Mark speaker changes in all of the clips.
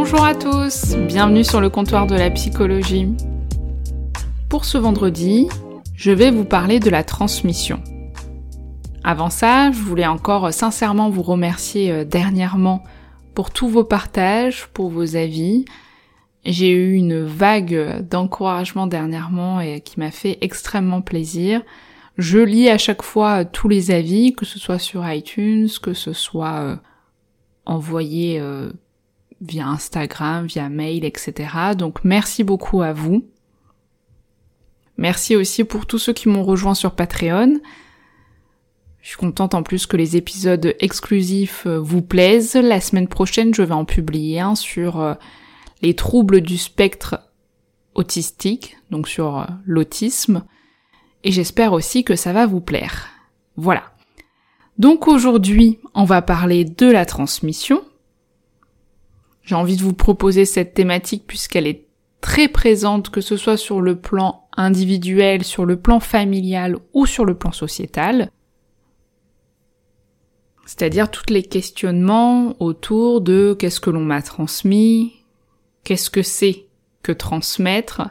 Speaker 1: Bonjour à tous, bienvenue sur le comptoir de la psychologie. Pour ce vendredi, je vais vous parler de la transmission. Avant ça, je voulais encore sincèrement vous remercier euh, dernièrement pour tous vos partages, pour vos avis. J'ai eu une vague d'encouragement dernièrement et qui m'a fait extrêmement plaisir. Je lis à chaque fois tous les avis, que ce soit sur iTunes, que ce soit euh, envoyé euh, via Instagram, via mail, etc. Donc merci beaucoup à vous. Merci aussi pour tous ceux qui m'ont rejoint sur Patreon. Je suis contente en plus que les épisodes exclusifs euh, vous plaisent. La semaine prochaine, je vais en publier un sur euh, les troubles du spectre autistique, donc sur euh, l'autisme. Et j'espère aussi que ça va vous plaire. Voilà. Donc aujourd'hui, on va parler de la transmission. J'ai envie de vous proposer cette thématique puisqu'elle est très présente, que ce soit sur le plan individuel, sur le plan familial ou sur le plan sociétal. C'est-à-dire tous les questionnements autour de qu'est-ce que l'on m'a transmis, qu'est-ce que c'est que transmettre,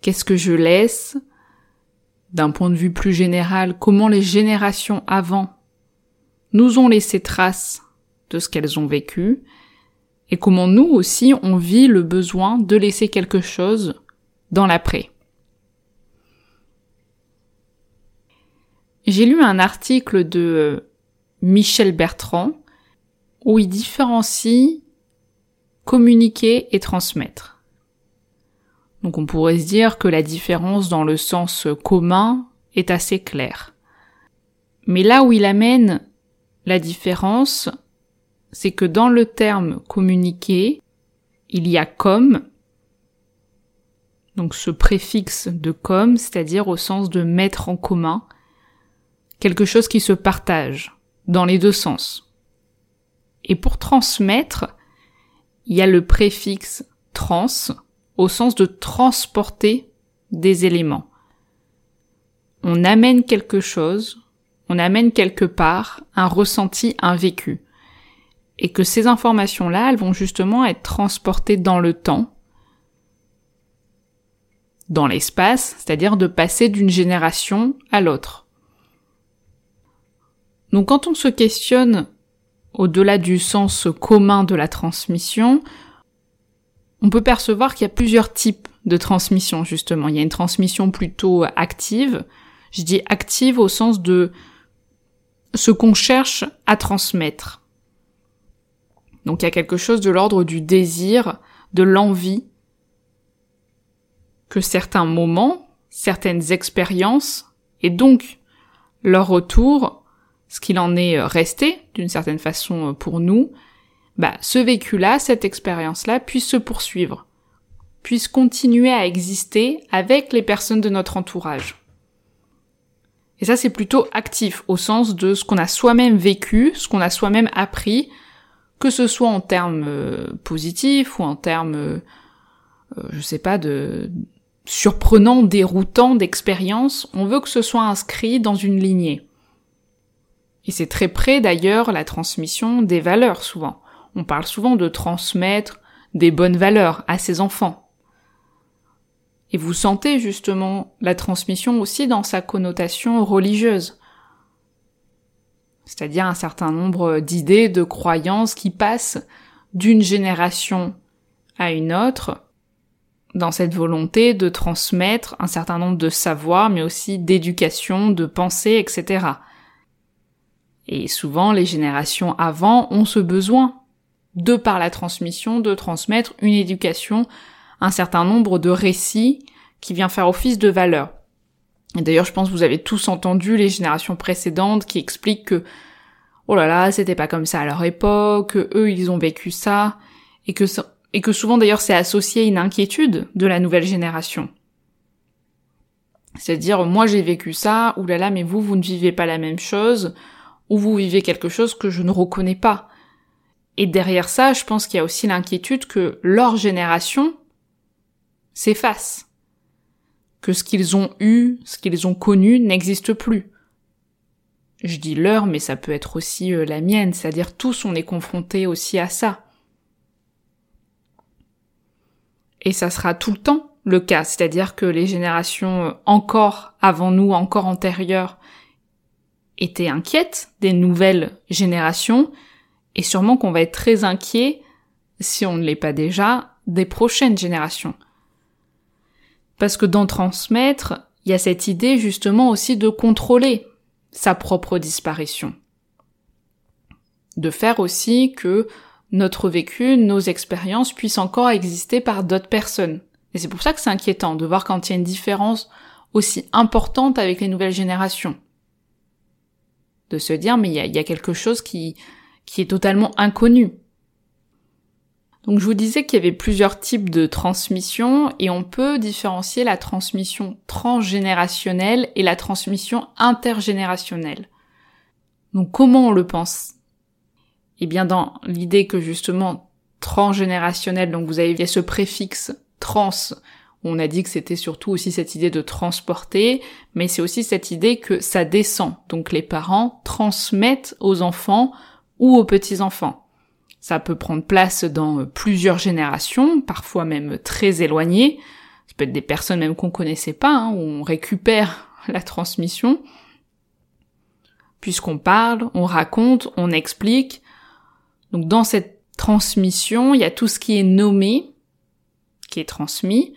Speaker 1: qu'est-ce que je laisse, d'un point de vue plus général, comment les générations avant nous ont laissé trace de ce qu'elles ont vécu, et comment nous aussi on vit le besoin de laisser quelque chose dans l'après. J'ai lu un article de Michel Bertrand où il différencie communiquer et transmettre. Donc on pourrait se dire que la différence dans le sens commun est assez claire. Mais là où il amène la différence, c'est que dans le terme communiquer, il y a comme, donc ce préfixe de comme, c'est-à-dire au sens de mettre en commun, quelque chose qui se partage, dans les deux sens. Et pour transmettre, il y a le préfixe trans, au sens de transporter des éléments. On amène quelque chose, on amène quelque part un ressenti, un vécu et que ces informations-là, elles vont justement être transportées dans le temps, dans l'espace, c'est-à-dire de passer d'une génération à l'autre. Donc quand on se questionne au-delà du sens commun de la transmission, on peut percevoir qu'il y a plusieurs types de transmission justement. Il y a une transmission plutôt active. Je dis active au sens de ce qu'on cherche à transmettre. Donc il y a quelque chose de l'ordre du désir, de l'envie, que certains moments, certaines expériences, et donc leur retour, ce qu'il en est resté, d'une certaine façon pour nous, bah, ce vécu-là, cette expérience-là, puisse se poursuivre, puisse continuer à exister avec les personnes de notre entourage. Et ça, c'est plutôt actif, au sens de ce qu'on a soi-même vécu, ce qu'on a soi-même appris, que ce soit en termes euh, positifs ou en termes, euh, euh, je sais pas, de surprenants, déroutants d'expérience, on veut que ce soit inscrit dans une lignée. Et c'est très près d'ailleurs la transmission des valeurs souvent. On parle souvent de transmettre des bonnes valeurs à ses enfants. Et vous sentez justement la transmission aussi dans sa connotation religieuse c'est-à-dire un certain nombre d'idées, de croyances qui passent d'une génération à une autre dans cette volonté de transmettre un certain nombre de savoirs, mais aussi d'éducation, de pensée, etc. Et souvent, les générations avant ont ce besoin, de par la transmission, de transmettre une éducation un certain nombre de récits qui vient faire office de valeur. Et d'ailleurs, je pense que vous avez tous entendu les générations précédentes qui expliquent que oh là là, c'était pas comme ça à leur époque, eux ils ont vécu ça, et que, et que souvent d'ailleurs c'est associé à une inquiétude de la nouvelle génération. C'est-à-dire, moi j'ai vécu ça, ou là là, mais vous, vous ne vivez pas la même chose, ou vous vivez quelque chose que je ne reconnais pas. Et derrière ça, je pense qu'il y a aussi l'inquiétude que leur génération s'efface. Que ce qu'ils ont eu, ce qu'ils ont connu n'existe plus. Je dis leur, mais ça peut être aussi euh, la mienne, c'est-à-dire tous on est confrontés aussi à ça. Et ça sera tout le temps le cas, c'est-à-dire que les générations euh, encore avant nous, encore antérieures, étaient inquiètes des nouvelles générations, et sûrement qu'on va être très inquiet, si on ne l'est pas déjà, des prochaines générations. Parce que dans transmettre, il y a cette idée justement aussi de contrôler sa propre disparition. De faire aussi que notre vécu, nos expériences puissent encore exister par d'autres personnes. Et c'est pour ça que c'est inquiétant de voir quand il y a une différence aussi importante avec les nouvelles générations. De se dire, mais il y a, quelque chose qui, qui est totalement inconnu. Donc je vous disais qu'il y avait plusieurs types de transmission et on peut différencier la transmission transgénérationnelle et la transmission intergénérationnelle. Donc comment on le pense? Eh bien dans l'idée que justement transgénérationnel, donc vous avez ce préfixe trans, on a dit que c'était surtout aussi cette idée de transporter, mais c'est aussi cette idée que ça descend. Donc les parents transmettent aux enfants ou aux petits-enfants. Ça peut prendre place dans plusieurs générations, parfois même très éloignées. Ça peut être des personnes même qu'on connaissait pas, hein, où on récupère la transmission. Puisqu'on parle, on raconte, on explique. Donc dans cette transmission, il y a tout ce qui est nommé, qui est transmis,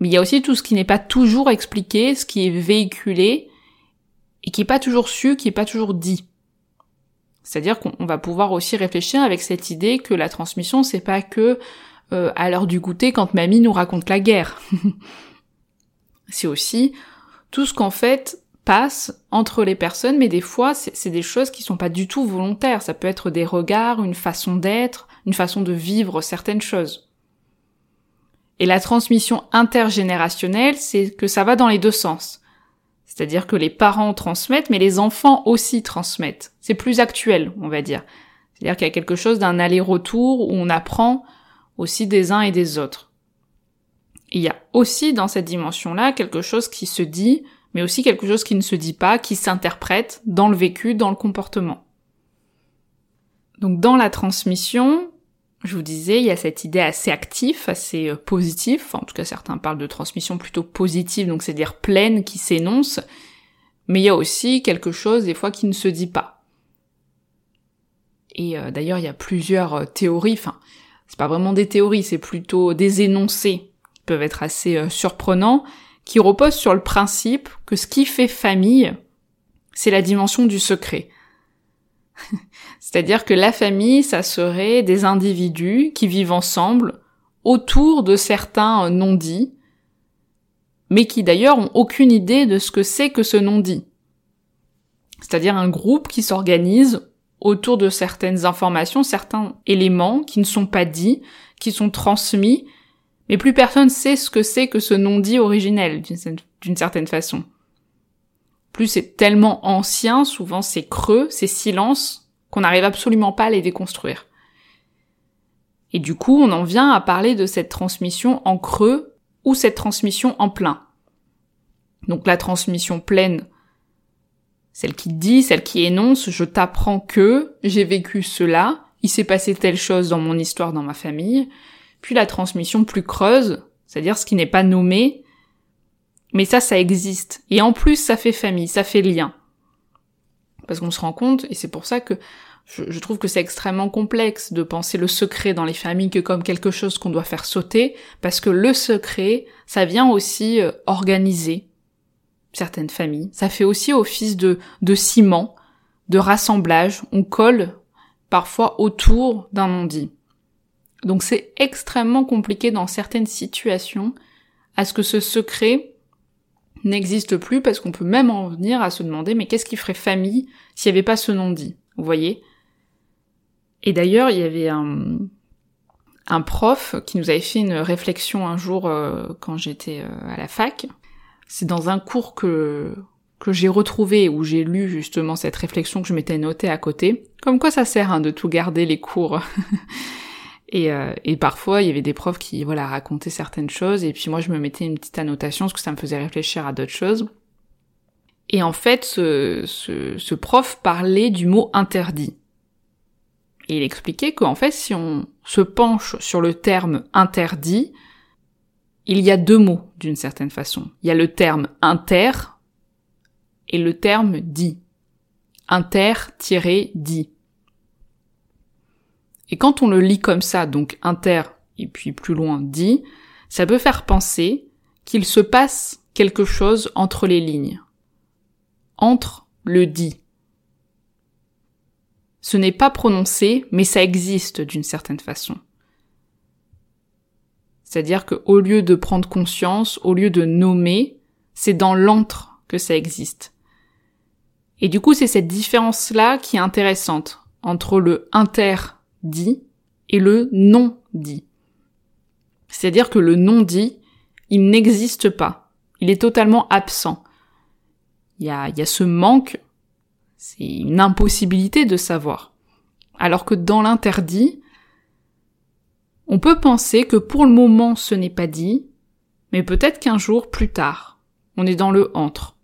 Speaker 1: mais il y a aussi tout ce qui n'est pas toujours expliqué, ce qui est véhiculé, et qui n'est pas toujours su, qui n'est pas toujours dit. C'est-à-dire qu'on va pouvoir aussi réfléchir avec cette idée que la transmission, c'est pas que euh, à l'heure du goûter quand mamie nous raconte la guerre. c'est aussi tout ce qu'en fait passe entre les personnes, mais des fois c'est des choses qui sont pas du tout volontaires. Ça peut être des regards, une façon d'être, une façon de vivre certaines choses. Et la transmission intergénérationnelle, c'est que ça va dans les deux sens. C'est-à-dire que les parents transmettent, mais les enfants aussi transmettent. C'est plus actuel, on va dire. C'est-à-dire qu'il y a quelque chose d'un aller-retour où on apprend aussi des uns et des autres. il y a aussi dans cette dimension-là quelque chose qui se dit, mais aussi quelque chose qui ne se dit pas, qui s'interprète dans le vécu, dans le comportement. Donc dans la transmission, je vous disais, il y a cette idée assez active, assez euh, positive, en tout cas certains parlent de transmission plutôt positive, donc c'est-à-dire pleine, qui s'énonce, mais il y a aussi quelque chose des fois qui ne se dit pas. Et euh, d'ailleurs, il y a plusieurs euh, théories, enfin, c'est pas vraiment des théories, c'est plutôt des énoncés qui peuvent être assez surprenants, qui reposent sur le principe que ce qui fait famille, c'est la dimension du secret. C'est-à-dire que la famille, ça serait des individus qui vivent ensemble autour de certains non-dits, mais qui d'ailleurs ont aucune idée de ce que c'est que ce non-dit. C'est-à-dire un groupe qui s'organise autour de certaines informations, certains éléments qui ne sont pas dits, qui sont transmis, mais plus personne sait ce que c'est que ce non-dit originel, d'une certaine façon. Plus c'est tellement ancien, souvent c'est creux, c'est silence, qu'on n'arrive absolument pas à les déconstruire. Et du coup, on en vient à parler de cette transmission en creux ou cette transmission en plein. Donc la transmission pleine, celle qui dit, celle qui énonce, je t'apprends que j'ai vécu cela, il s'est passé telle chose dans mon histoire, dans ma famille. Puis la transmission plus creuse, c'est-à-dire ce qui n'est pas nommé, mais ça, ça existe. Et en plus, ça fait famille, ça fait lien parce qu'on se rend compte, et c'est pour ça que je, trouve que c'est extrêmement complexe de penser le secret dans les familles que comme quelque chose qu'on doit faire sauter, parce que le secret, ça vient aussi euh, organiser certaines familles. Ça fait aussi office de, de ciment, de rassemblage. On colle parfois autour d'un non-dit. Donc c'est extrêmement compliqué dans certaines situations à ce que ce secret n'existe plus parce qu'on peut même en venir à se demander mais qu'est-ce qui ferait famille s'il n'y avait pas ce nom dit Vous voyez? Et d'ailleurs, il y avait un, un prof qui nous avait fait une réflexion un jour euh, quand j'étais euh, à la fac. C'est dans un cours que que j'ai retrouvé où j'ai lu justement cette réflexion que je m'étais notée à côté. Comme quoi ça sert hein, de tout garder les cours. et, euh, et, parfois il y avait des profs qui voilà racontaient certaines choses et puis moi je me mettais une petite annotation parce que ça me faisait réfléchir à d'autres choses. Et en fait ce, ce, ce prof parlait du mot interdit. Et il expliquait qu'en fait, si on se penche sur le terme interdit, il y a deux mots d'une certaine façon. Il y a le terme inter et le terme dit. Inter-dit. Et quand on le lit comme ça, donc inter et puis plus loin dit, ça peut faire penser qu'il se passe quelque chose entre les lignes. Entre le dit ce n'est pas prononcé, mais ça existe d'une certaine façon. C'est-à-dire qu'au lieu de prendre conscience, au lieu de nommer, c'est dans l'antre que ça existe. Et du coup, c'est cette différence-là qui est intéressante entre le interdit et le non-dit. C'est-à-dire que le non-dit, il n'existe pas. Il est totalement absent. Il y a, il y a ce manque c'est une impossibilité de savoir. Alors que dans l'interdit, on peut penser que pour le moment ce n'est pas dit, mais peut-être qu'un jour plus tard, on est dans le entre.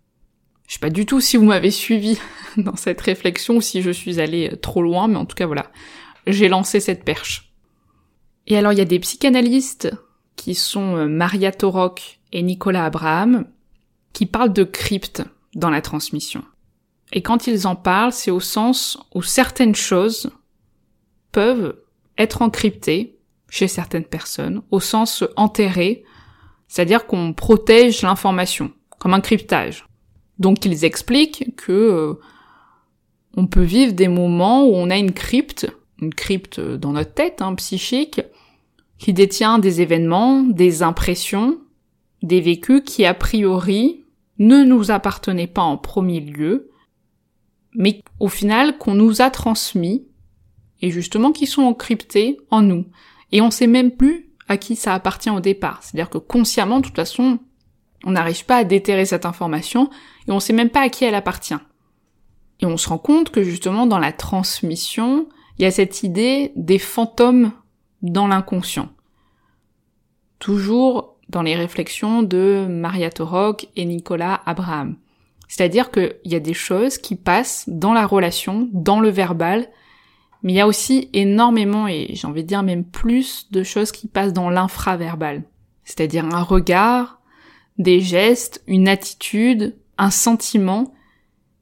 Speaker 1: Je sais pas du tout si vous m'avez suivi dans cette réflexion ou si je suis allée euh, trop loin, mais en tout cas voilà, j'ai lancé cette perche. Et alors il y a des psychanalystes qui sont euh, Maria Torok et Nicolas Abraham qui parlent de crypte dans la transmission. Et quand ils en parlent, c'est au sens où certaines choses peuvent être encryptées chez certaines personnes, au sens enterré, c'est-à-dire qu'on protège l'information, comme un cryptage. Donc ils expliquent que euh, on peut vivre des moments où on a une crypte, une crypte dans notre tête, hein, psychique, qui détient des événements, des impressions, des vécus qui a priori ne nous appartenaient pas en premier lieu, mais au final qu'on nous a transmis, et justement qui sont encryptés en nous. Et on sait même plus à qui ça appartient au départ. C'est-à-dire que consciemment, de toute façon, on n'arrive pas à déterrer cette information, et on sait même pas à qui elle appartient. Et on se rend compte que justement dans la transmission, il y a cette idée des fantômes dans l'inconscient. Toujours dans les réflexions de Maria Torok et Nicolas Abraham. C'est-à-dire qu'il y a des choses qui passent dans la relation, dans le verbal, mais il y a aussi énormément, et j'ai envie de dire même plus, de choses qui passent dans l'infraverbal. C'est-à-dire un regard, des gestes, une attitude, un sentiment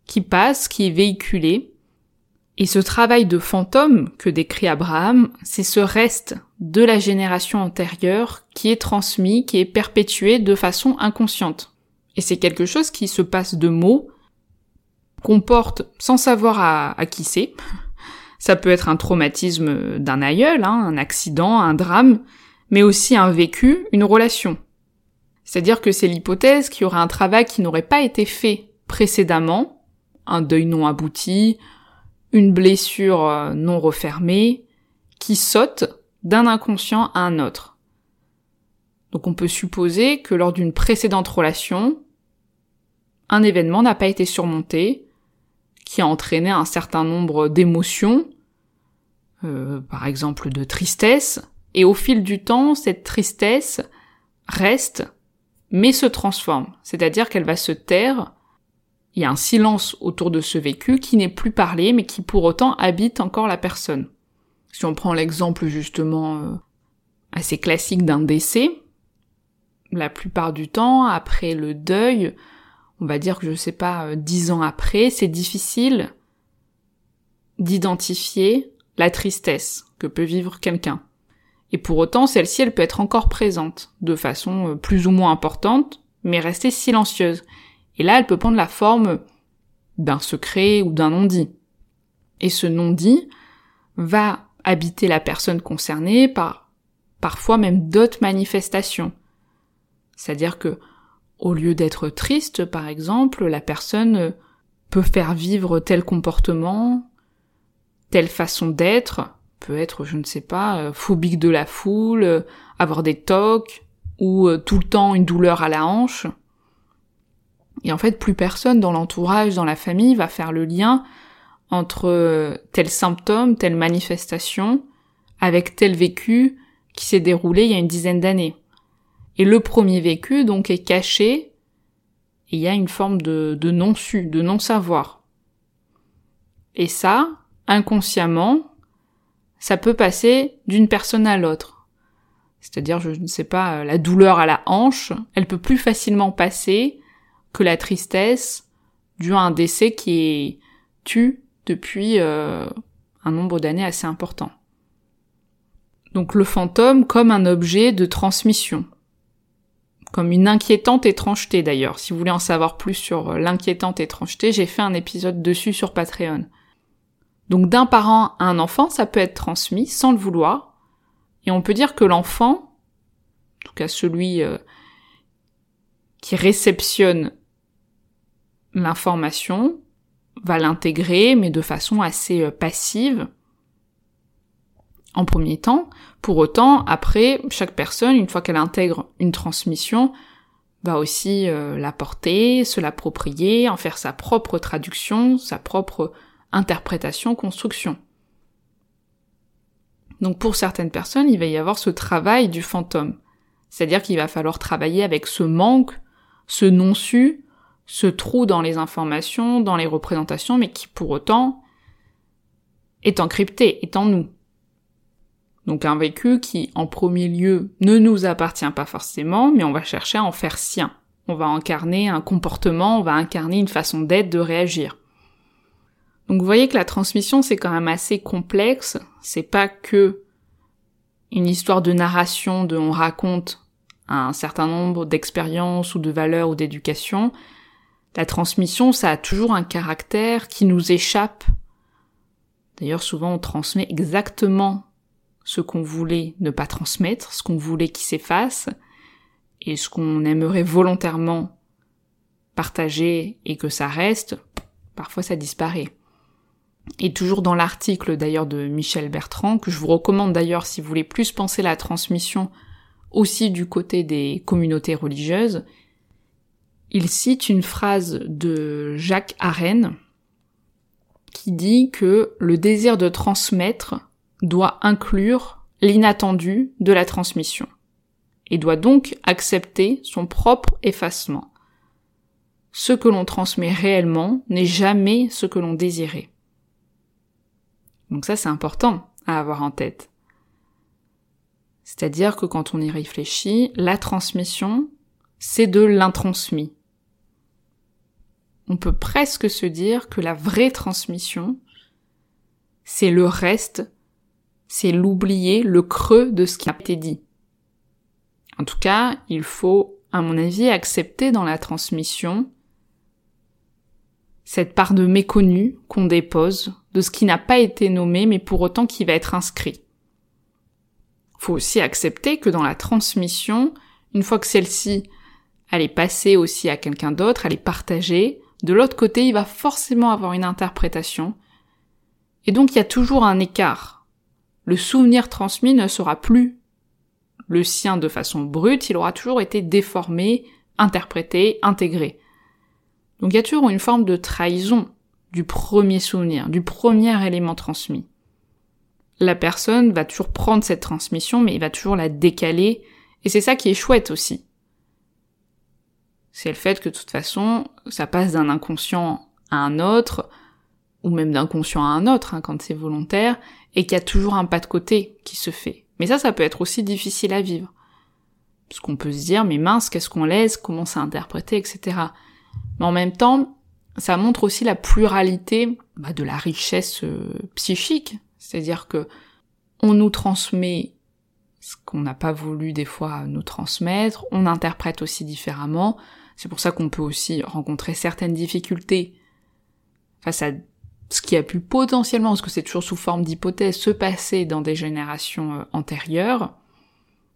Speaker 1: qui passe, qui est véhiculé. Et ce travail de fantôme que décrit Abraham, c'est ce reste de la génération antérieure qui est transmis, qui est perpétué de façon inconsciente. Et c'est quelque chose qui se passe de mots qu'on porte sans savoir à, qui c'est. Ça peut être un traumatisme d'un aïeul, hein, un accident, un drame, mais aussi un vécu, une relation. C'est-à-dire que c'est l'hypothèse qu'il y aurait un travail qui n'aurait pas été fait précédemment, un deuil non abouti, une blessure euh, non refermée, qui saute d'un inconscient à un autre. Donc on peut supposer que lors d'une précédente relation, un événement n'a pas été surmonté, qui a entraîné un certain nombre d'émotions, euh, par exemple de tristesse, et au fil du temps, cette tristesse reste, mais se transforme, c'est-à-dire qu'elle va se taire, il y a un silence autour de ce vécu qui n'est plus parlé, mais qui pour autant habite encore la personne. Si on prend l'exemple justement euh, assez classique d'un décès, la plupart du temps, après le deuil, on va dire que je sais pas, euh, dix ans après, c'est difficile d'identifier la tristesse que peut vivre quelqu'un. Et pour autant, celle-ci, elle peut être encore présente, de façon euh, plus ou moins importante, mais rester silencieuse. Et là, elle peut prendre la forme d'un secret ou d'un non-dit. Et ce non-dit va habiter la personne concernée par parfois même d'autres manifestations. C'est-à-dire que, au lieu d'être triste, par exemple, la personne peut faire vivre tel comportement, telle façon d'être, peut être, je ne sais pas, phobique de la foule, avoir des tocs, ou euh, tout le temps une douleur à la hanche. Et en fait, plus personne dans l'entourage, dans la famille, va faire le lien entre tel symptôme, telle manifestation, avec tel vécu qui s'est déroulé il y a une dizaine d'années. Et le premier vécu, donc, est caché, et il y a une forme de, de non-su, de non-savoir. Et ça, inconsciemment, ça peut passer d'une personne à l'autre. C'est-à-dire, je ne sais pas, la douleur à la hanche, elle peut plus facilement passer que la tristesse due à un décès qui est tu depuis euh, un nombre d'années assez important. Donc le fantôme comme un objet de transmission, comme une inquiétante étrangeté d'ailleurs. Si vous voulez en savoir plus sur euh, l'inquiétante étrangeté, j'ai fait un épisode dessus sur Patreon. Donc d'un parent à un enfant, ça peut être transmis sans le vouloir, et on peut dire que l'enfant, en tout cas celui euh, qui réceptionne l'information, va l'intégrer, mais de façon assez euh, passive, en premier temps. Pour autant, après, chaque personne, une fois qu'elle intègre une transmission, va aussi euh, la porter, se l'approprier, en faire sa propre traduction, sa propre interprétation, construction. Donc pour certaines personnes, il va y avoir ce travail du fantôme. C'est-à-dire qu'il va falloir travailler avec ce manque, ce non-su, ce trou dans les informations, dans les représentations, mais qui pour autant est encrypté, est en nous. Donc un vécu qui, en premier lieu, ne nous appartient pas forcément, mais on va chercher à en faire sien. On va incarner un comportement, on va incarner une façon d'être, de réagir. Donc vous voyez que la transmission c'est quand même assez complexe, c'est pas que une histoire de narration de on raconte un certain nombre d'expériences ou de valeurs ou d'éducation. La transmission ça a toujours un caractère qui nous échappe. D'ailleurs souvent on transmet exactement ce qu'on voulait ne pas transmettre, ce qu'on voulait qui s'efface, et ce qu'on aimerait volontairement partager et que ça reste, parfois ça disparaît. Et toujours dans l'article d'ailleurs de Michel Bertrand, que je vous recommande d'ailleurs si vous voulez plus penser la transmission aussi du côté des communautés religieuses, il cite une phrase de Jacques Arène qui dit que le désir de transmettre doit inclure l'inattendu de la transmission et doit donc accepter son propre effacement. Ce que l'on transmet réellement n'est jamais ce que l'on désirait. Donc ça c'est important à avoir en tête. C'est-à-dire que quand on y réfléchit, la transmission, c'est de l'intransmis. On peut presque se dire que la vraie transmission, c'est le reste c'est l'oublier, le creux de ce qui a été dit. En tout cas, il faut, à mon avis, accepter dans la transmission cette part de méconnu qu'on dépose, de ce qui n'a pas été nommé, mais pour autant qui va être inscrit. Faut aussi accepter que dans la transmission, une fois que celle-ci, elle est passée aussi à quelqu'un d'autre, elle est partagée, de l'autre côté, il va forcément avoir une interprétation. Et donc, il y a toujours un écart le souvenir transmis ne sera plus le sien de façon brute, il aura toujours été déformé, interprété, intégré. Donc il y a toujours une forme de trahison du premier souvenir, du premier élément transmis. La personne va toujours prendre cette transmission, mais il va toujours la décaler, et c'est ça qui est chouette aussi. C'est le fait que de toute façon, ça passe d'un inconscient à un autre, ou même d'un conscient à un autre, hein, quand c'est volontaire, et qu'il y a toujours un pas de côté qui se fait. Mais ça, ça peut être aussi difficile à vivre. Parce qu'on peut se dire, mais mince, qu'est-ce qu'on laisse, comment c'est interprété, etc. Mais en même temps, ça montre aussi la pluralité bah, de la richesse euh, psychique. C'est-à-dire que on nous transmet ce qu'on n'a pas voulu des fois nous transmettre, on interprète aussi différemment. C'est pour ça qu'on peut aussi rencontrer certaines difficultés face à ce qui a pu potentiellement, parce que c'est toujours sous forme d'hypothèse, se passer dans des générations euh, antérieures.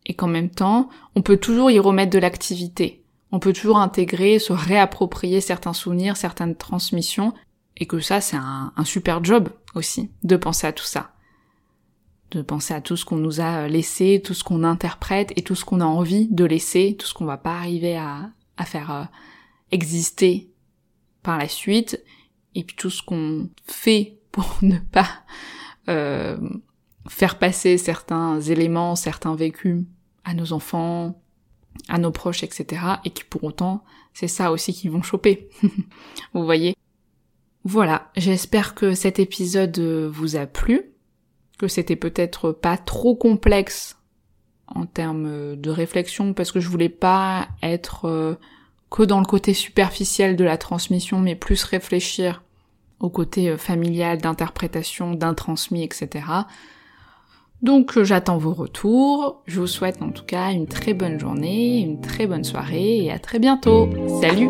Speaker 1: et qu'en même temps, on peut toujours y remettre de l'activité. On peut toujours intégrer, se réapproprier certains souvenirs, certaines transmissions, et que ça, c'est un, super job aussi, de penser à tout ça. De penser à tout ce qu'on nous a laissé, tout ce qu'on interprète et tout ce qu'on a envie de laisser, tout ce qu'on va pas arriver à, faire euh, exister par la suite, et puis tout ce qu'on fait pour ne pas euh, faire passer certains éléments, certains vécus à nos enfants, à nos proches, etc. Et qui pour autant, c'est ça aussi qu'ils vont choper. vous voyez? Voilà, j'espère que cet épisode vous a plu, que c'était peut-être pas trop complexe en termes de réflexion, parce que je voulais pas être euh, que dans le côté superficiel de la transmission, mais plus réfléchir au côté euh, familial, d'interprétation, d'intransmis, etc. Donc euh, j'attends vos retours, je vous souhaite en tout cas une très bonne journée, une très bonne soirée et à très bientôt. Salut